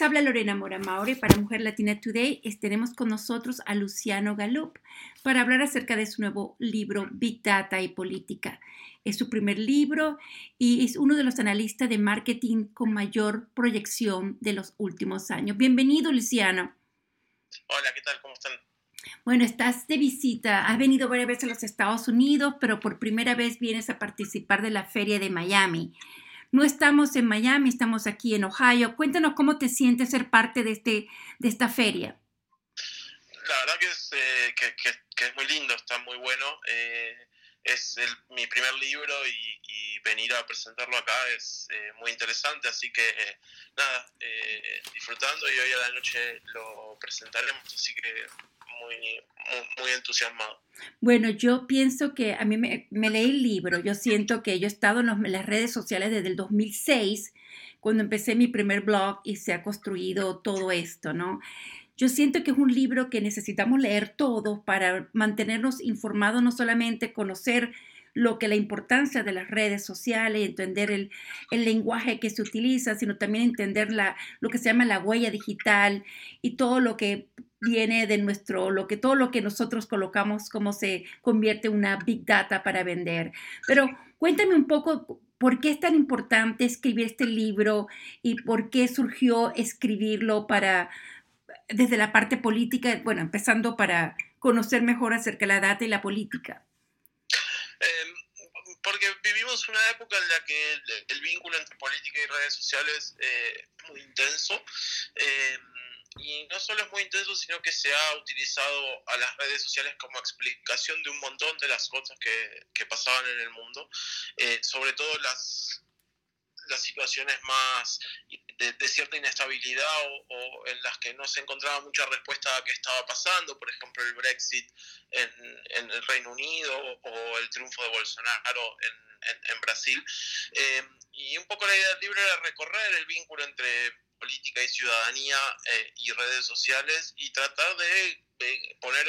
les habla Lorena Mora Maure para Mujer Latina Today. Tenemos con nosotros a Luciano Galup para hablar acerca de su nuevo libro Big Data y Política. Es su primer libro y es uno de los analistas de marketing con mayor proyección de los últimos años. Bienvenido, Luciano. Hola, ¿qué tal? ¿Cómo están? Bueno, estás de visita, has venido varias veces a los Estados Unidos, pero por primera vez vienes a participar de la feria de Miami. No estamos en Miami, estamos aquí en Ohio. Cuéntanos cómo te sientes ser parte de, este, de esta feria. La verdad que es, eh, que, es muy lindo, está muy bueno. Eh, es mi primer libro y, venir a presentarlo acá es eh, muy interesante, así que nada, disfrutando y hoy a la noche lo presentaremos, así que muy, entusiasmado. Bueno, yo pienso que a mí me, leí el libro, yo siento que yo he estado en, las redes sociales desde el 2006, cuando empecé mi primer blog y se ha construido todo esto, ¿no? Yo siento que es un libro que necesitamos leer todos para mantenernos informados, no solamente conocer lo que la importancia de las redes sociales, entender el, lenguaje que se utiliza, sino también entender la, lo que se llama la huella digital y todo lo que viene de nuestro, lo que todo lo que nosotros colocamos, cómo se convierte una big data para vender. Pero cuéntame un poco por qué es tan importante escribir este libro y por qué surgió escribirlo para, desde la parte política, bueno, empezando para conocer mejor acerca de la data y la política. Porque vivimos una época en la que el, vínculo entre política y redes sociales eh, es muy intenso. Eh, y no solo es muy intenso, sino que se ha utilizado a las redes sociales como explicación de un montón de las cosas que, que pasaban en el mundo, eh, sobre todo las, las situaciones más de, cierta inestabilidad o, en las que no se encontraba mucha respuesta a qué estaba pasando, por ejemplo el Brexit en, en el Reino Unido o el triunfo de Bolsonaro en, en, Brasil. Eh, y un poco la idea del libro era recorrer el vínculo entre política y ciudadanía eh, y redes sociales y tratar de, poner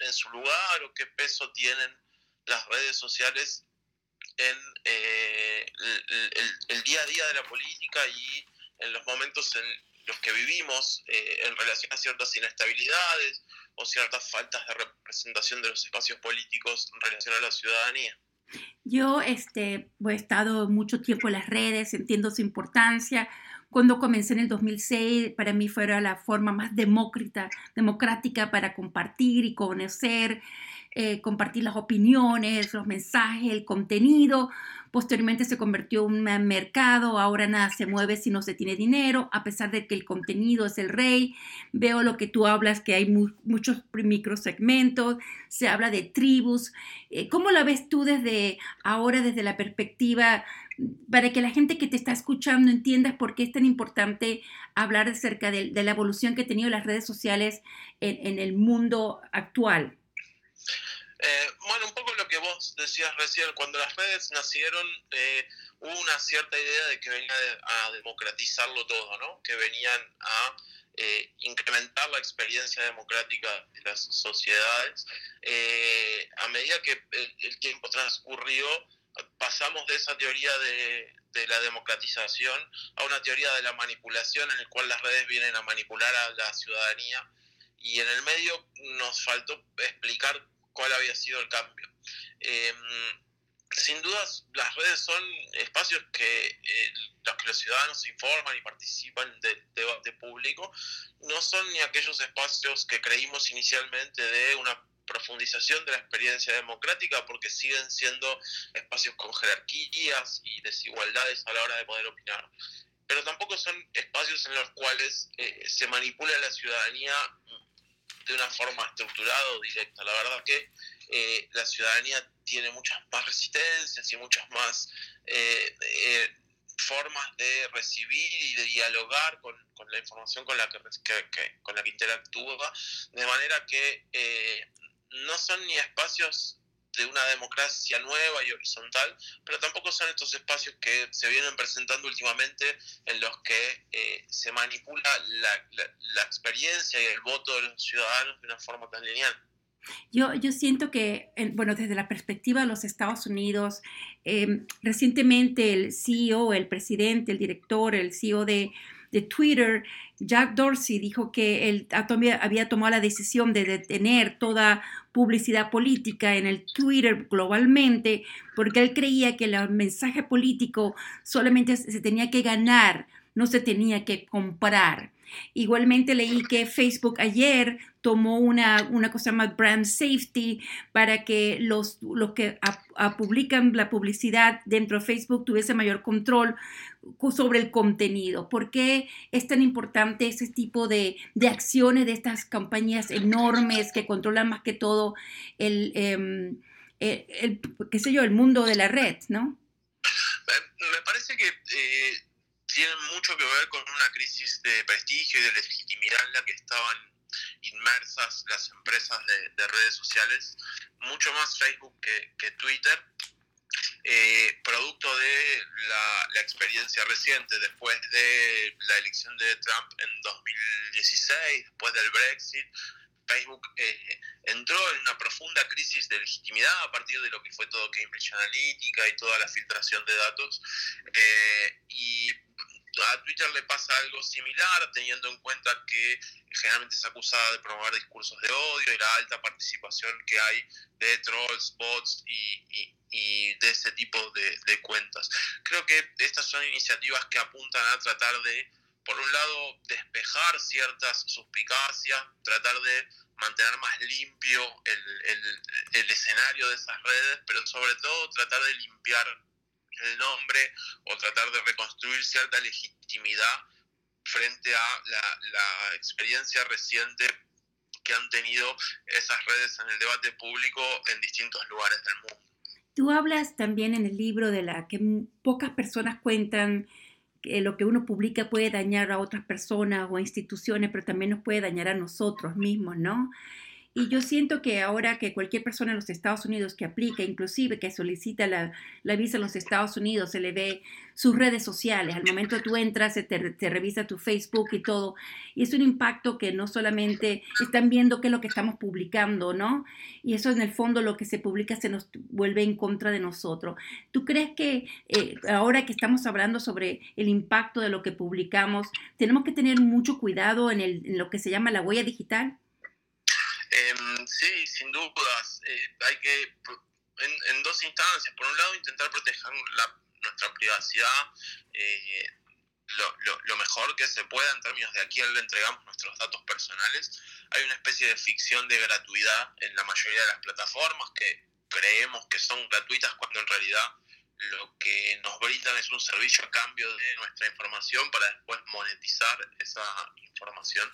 en, su lugar o qué peso tienen las redes sociales en eh, el, día a día de la política y en los momentos en los que vivimos eh, en relación a ciertas inestabilidades o ciertas faltas de representación de los espacios políticos en relación a la ciudadanía. Yo este, he estado mucho tiempo en las redes, entiendo su importancia, cuando comencé en el 2006, para mí fue la forma más demócrata, democrática para compartir y conocer, eh, compartir las opiniones, los mensajes, el contenido. Posteriormente se convirtió en un mercado, ahora nada se mueve si no se tiene dinero, a pesar de que el contenido es el rey. Veo lo que tú hablas, que hay muchos microsegmentos, se habla de tribus. Eh, ¿Cómo la ves tú desde ahora, desde la perspectiva para que la gente que te está escuchando entienda por qué es tan importante hablar acerca de, la evolución que han tenido las redes sociales en, el mundo actual. Eh, bueno, un poco lo que vos decías recién, cuando las redes nacieron eh, hubo una cierta idea de que venían a democratizarlo todo, ¿no? Que venían a eh, incrementar la experiencia democrática de las sociedades. a medida que el tiempo transcurrió, pasamos de esa teoría de, la democratización a una teoría de la manipulación en el cual las redes vienen a manipular a la ciudadanía y en el medio nos faltó explicar cuál había sido el cambio. Em, sin dudas, las redes son espacios que eh, los que los ciudadanos informan y participan del debate público, no son ni aquellos espacios que creímos inicialmente de una profundización de la experiencia democrática porque siguen siendo espacios con jerarquías y desigualdades a la hora de poder opinar. Pero tampoco son espacios en los cuales eh, se manipula la ciudadanía de una forma estructurada o directa. La verdad que eh, la ciudadanía tiene muchas más resistencias y muchas más eh, formas de recibir y de dialogar con, la información con la que, con la que interactúa, de manera que no son ni espacios de una democracia nueva y horizontal, pero tampoco son estos espacios que se vienen presentando últimamente en los que eh, se manipula la, experiencia y el voto de los ciudadanos de una forma tan lineal. Yo, yo siento que, bueno, desde la perspectiva de los Estados Unidos, em, recientemente el CEO, el presidente, el director, el CEO de, de Twitter, Jack Dorsey dijo que él había tomado la decisión de detener toda publicidad política en el Twitter globalmente porque él creía que el mensaje político solamente se tenía que ganar, no se tenía que comprar. Igualmente leí que Facebook ayer tomó una, una cosa más brand safety para que los, los que publican la publicidad dentro de Facebook tuviese mayor control sobre el contenido. ¿Por qué es tan importante ese tipo de, de acciones de estas compañías enormes que controlan más que todo el, em, el, qué sé yo, el mundo de la red, ¿no? Me parece que eh, tienen mucho que ver con una crisis de prestigio y de legitimidad en la que estaban inmersas las empresas de, redes sociales, mucho más Facebook que, Twitter, eh, producto de la, experiencia reciente después de la elección de Trump en 2016, después del Brexit. Facebook eh, entró en una profunda crisis de legitimidad a partir de lo que fue todo Cambridge Analytica y toda la filtración de datos. Eh, y a Twitter le pasa algo similar, teniendo en cuenta que generalmente es acusada de promover discursos de odio y la alta participación que hay de trolls, bots y, de ese tipo de, cuentas. Creo que estas son iniciativas que apuntan a tratar de, por un lado, despejar ciertas suspicacias, tratar de mantener más limpio el, el escenario de esas redes, pero sobre todo tratar de limpiar el nombre o tratar de reconstruir cierta legitimidad frente a la, experiencia reciente que han tenido esas redes en el debate público en distintos lugares del mundo. Tú hablas también en el libro de la que pocas personas cuentan que lo que uno publica puede dañar a otras personas o instituciones, pero también nos puede dañar a nosotros mismos, ¿no? Y yo siento que ahora que cualquier persona en los Estados Unidos que aplica, inclusive que solicita la, visa en los Estados Unidos, se le ve sus redes sociales. Al momento tú entras, se te, revisa tu Facebook y todo. Y es un impacto que no solamente están viendo qué es lo que estamos publicando, ¿no? Y eso en el fondo lo que se publica se nos vuelve en contra de nosotros. ¿Tú crees que eh, ahora que estamos hablando sobre el impacto de lo que publicamos, tenemos que tener mucho cuidado en, en lo que se llama la huella digital? Em, sí, sin dudas. Eh, hay que, en, dos instancias, por un lado, intentar proteger nuestra privacidad eh, lo, mejor que se pueda en términos de a quién le entregamos nuestros datos personales. Hay una especie de ficción de gratuidad en la mayoría de las plataformas que creemos que son gratuitas cuando en realidad lo que nos brindan es un servicio a cambio de nuestra información para después monetizar esa información.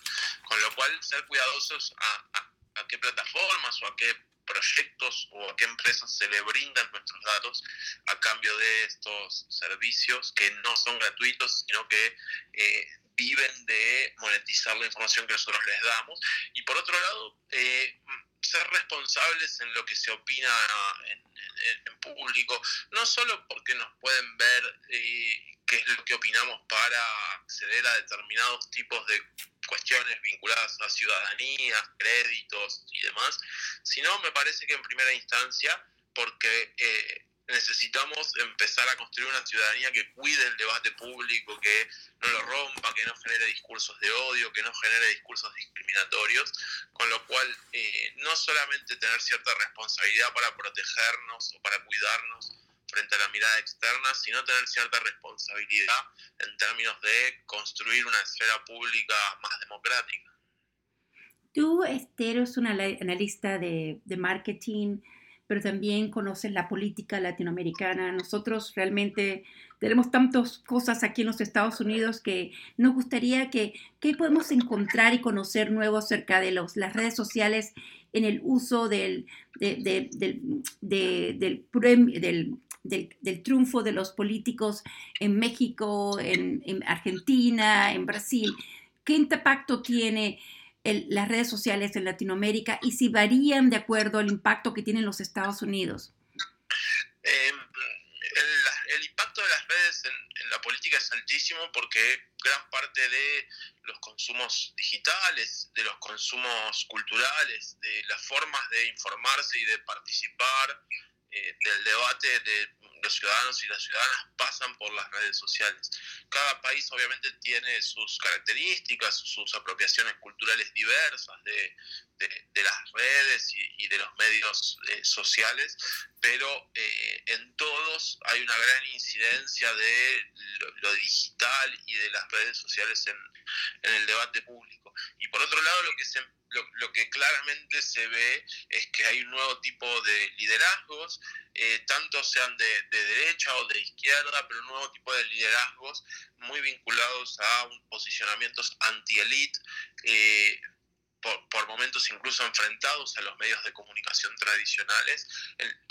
Con lo cual, ser cuidadosos a qué plataformas o a qué proyectos o a qué empresas se le brindan nuestros datos a cambio de estos servicios que no son gratuitos, sino que eh, viven de monetizar la información que nosotros les damos. Y por otro lado, eh, ser responsables en lo que se opina en, público, no solo porque nos pueden ver eh, qué es lo que opinamos para acceder a determinados tipos de cuestiones vinculadas a ciudadanía, créditos y demás, sino me parece que en primera instancia porque eh, necesitamos empezar a construir una ciudadanía que cuide el debate público, que no lo rompa, que no genere discursos de odio, que no genere discursos discriminatorios, con lo cual eh, no solamente tener cierta responsabilidad para protegernos o para cuidarnos frente a la mirada externa, sino tener cierta responsabilidad en términos de construir una esfera pública más democrática. Tú, Esther, eres una analista de, de marketing pero también conoces la política latinoamericana. Nosotros realmente tenemos tantas cosas aquí en los Estados Unidos que nos gustaría que, ¿qué podemos encontrar y conocer nuevo acerca de los, las redes sociales en el uso del, del, del, del, triunfo de los políticos en México, en, en Argentina, en Brasil? ¿Qué impacto tiene las redes sociales en Latinoamérica y si varían de acuerdo al impacto que tienen los Estados Unidos? Em, el, impacto de las redes en, la política es altísimo porque gran parte de los consumos digitales, de los consumos culturales, de las formas de informarse y de participar eh, del debate de los ciudadanos y las ciudadanas pasan por las redes sociales. Cada país obviamente tiene sus características, sus apropiaciones culturales diversas de, las redes y, de los medios eh, sociales, pero eh, en todos hay una gran incidencia de lo, digital y de las redes sociales en, el debate público. Y por otro lado, lo que se lo, que claramente se ve es que hay un nuevo tipo de liderazgos, eh, tanto sean de, derecha o de izquierda, pero un nuevo tipo de liderazgos muy vinculados a posicionamientos anti-elite. Por, momentos incluso enfrentados a los medios de comunicación tradicionales,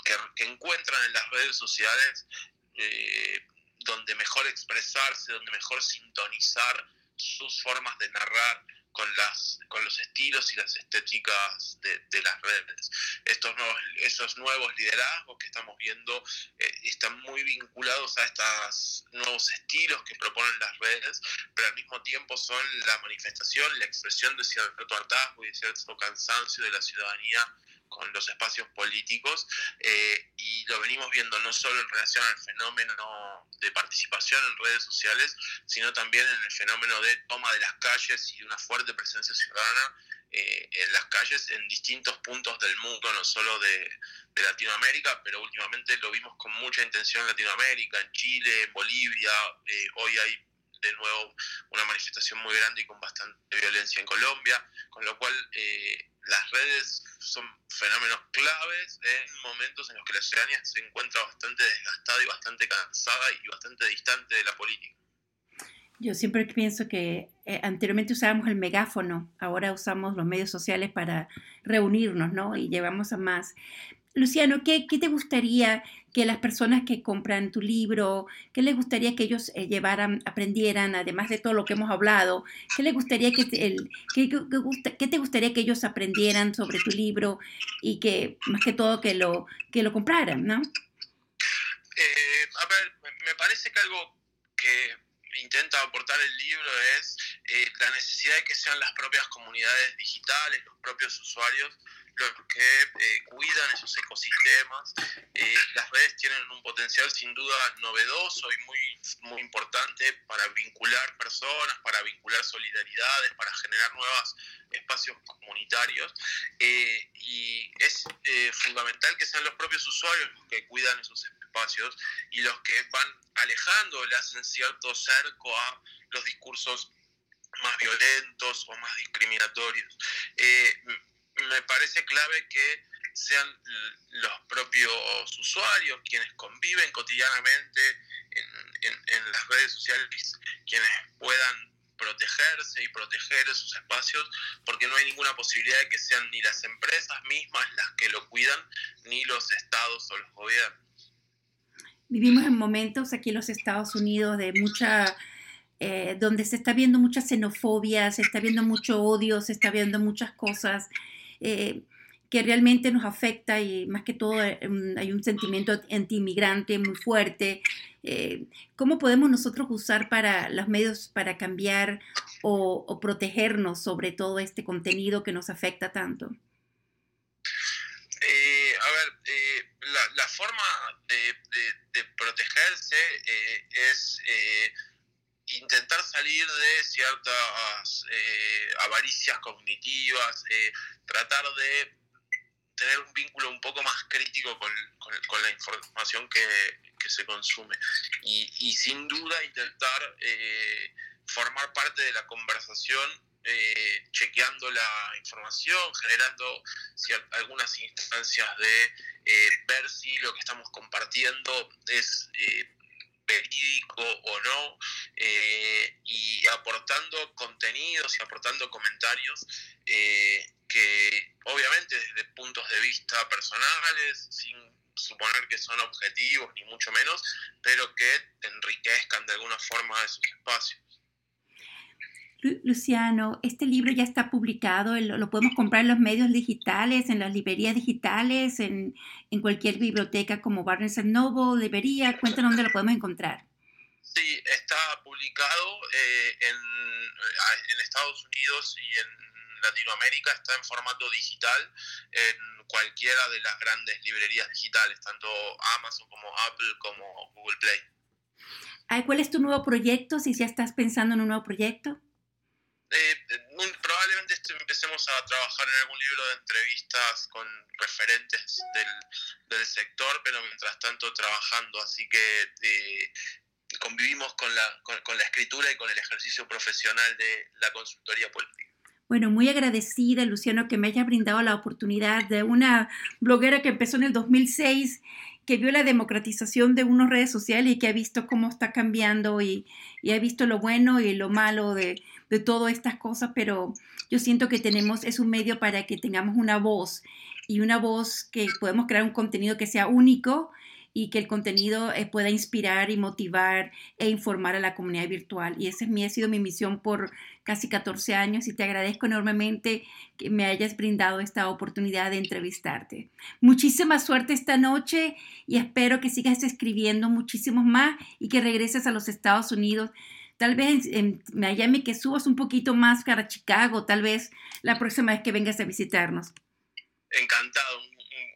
que, encuentran en las redes sociales eh, donde mejor expresarse, donde mejor sintonizar sus formas de narrar con, las, con los estilos y las estéticas de, las redes. Estos nuevos, esos nuevos liderazgos que estamos viendo eh, están muy vinculados a estos nuevos estilos que proponen las redes, pero al mismo tiempo son la manifestación, la expresión de cierto hartazgo y de cierto cansancio de la ciudadanía con los espacios políticos eh, y lo venimos viendo no solo en relación al fenómeno de participación en redes sociales, sino también en el fenómeno de toma de las calles y una fuerte presencia ciudadana eh, en las calles en distintos puntos del mundo, no solo de, Latinoamérica, pero últimamente lo vimos con mucha intención en Latinoamérica, en Chile, en Bolivia, eh, hoy hay de nuevo una manifestación muy grande y con bastante violencia en Colombia, con lo cual eh, las redes son fenómenos claves en momentos en los que la ciudadanía se encuentra bastante desgastada y bastante cansada y bastante distante de la política. Yo siempre pienso que eh, anteriormente usábamos el megáfono, ahora usamos los medios sociales para reunirnos, ¿no? Y llevamos a más. Luciano, ¿qué, te gustaría que las personas que compran tu libro, qué les gustaría que ellos eh, llevaran, aprendieran, además de todo lo que hemos hablado? ¿Qué les gustaría que, el, qué, te gustaría que ellos aprendieran sobre tu libro y que más que todo que lo, que lo compraran, ¿no? Eh, a ver, me parece que algo que intenta aportar el libro es eh, la necesidad de que sean las propias comunidades digitales, los propios usuarios, los que eh, cuidan esos ecosistemas. Eh, las redes tienen un potencial sin duda novedoso y muy, muy importante para vincular personas, para vincular solidaridades, para generar nuevos espacios comunitarios. Eh, y es fundamental que sean los propios usuarios los que cuidan esos espacios y los que van alejando, le hacen cierto cerco a los discursos más violentos o más discriminatorios me parece clave que sean los propios usuarios quienes conviven cotidianamente en, las redes sociales, quienes puedan protegerse y proteger esos espacios, porque no hay ninguna posibilidad de que sean ni las empresas mismas las que lo cuidan, ni los estados o los gobiernos. Vivimos en momentos aquí en los Estados Unidos de mucha, eh, donde se está viendo mucha xenofobia, se está viendo mucho odio, se está viendo muchas cosas eh, que realmente nos afecta y más que todo eh, hay un sentimiento anti-inmigrante muy fuerte. Eh, ¿Cómo podemos nosotros usar para los medios para cambiar o, protegernos sobre todo este contenido que nos afecta tanto? a ver, la, forma de, protegerse es intentar salir de ciertas avaricias cognitivas, tratar de tener un vínculo un poco más crítico con, la información que, se consume. Y, sin duda intentar eh, formar parte de la conversación eh, chequeando la información, generando algunas instancias de eh, ver si lo que estamos compartiendo es verídico o no, y aportando contenidos y aportando comentarios que obviamente desde puntos de vista personales, sin suponer que son objetivos ni mucho menos, pero que enriquezcan de alguna forma esos espacios. Luciano, este libro ya está publicado, lo, podemos comprar en los medios digitales, en las librerías digitales, en, cualquier biblioteca como Barnes Noble, librería, cuéntanos dónde lo podemos encontrar. Sí, está publicado eh, en, en Estados Unidos y en Latinoamérica está en formato digital en cualquiera de las grandes librerías digitales, tanto Amazon como Apple como Google Play. ¿Cuál es tu nuevo proyecto? Si ya estás pensando en un nuevo proyecto. Eh, probablemente empecemos a trabajar en algún libro de entrevistas con referentes del, del sector, pero mientras tanto trabajando, así que eh, convivimos con la, con, con la escritura y con el ejercicio profesional de la consultoría política. Bueno, muy agradecida, Luciano, que me haya brindado la oportunidad de una bloguera que empezó en el 2006 que vio la democratización de unas redes sociales y que ha visto cómo está cambiando y, y ha visto lo bueno y lo malo de, de todas estas cosas, pero yo siento que tenemos, es un medio para que tengamos una voz y una voz que podemos crear un contenido que sea único y que el contenido eh, pueda inspirar y motivar e informar a la comunidad virtual. Y esa es mi, ha sido mi misión por casi 14 años y te agradezco enormemente que me hayas brindado esta oportunidad de entrevistarte. Muchísima suerte esta noche y espero que sigas escribiendo muchísimos más y que regreses a los Estados Unidos. Tal vez en Miami que subas un poquito más para Chicago, tal vez la próxima vez que vengas a visitarnos. Encantado,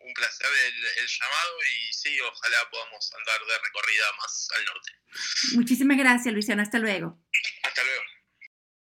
un placer el, llamado y sí, ojalá podamos andar de recorrida más al norte. Muchísimas gracias, Luisiano. Hasta luego. Hasta luego.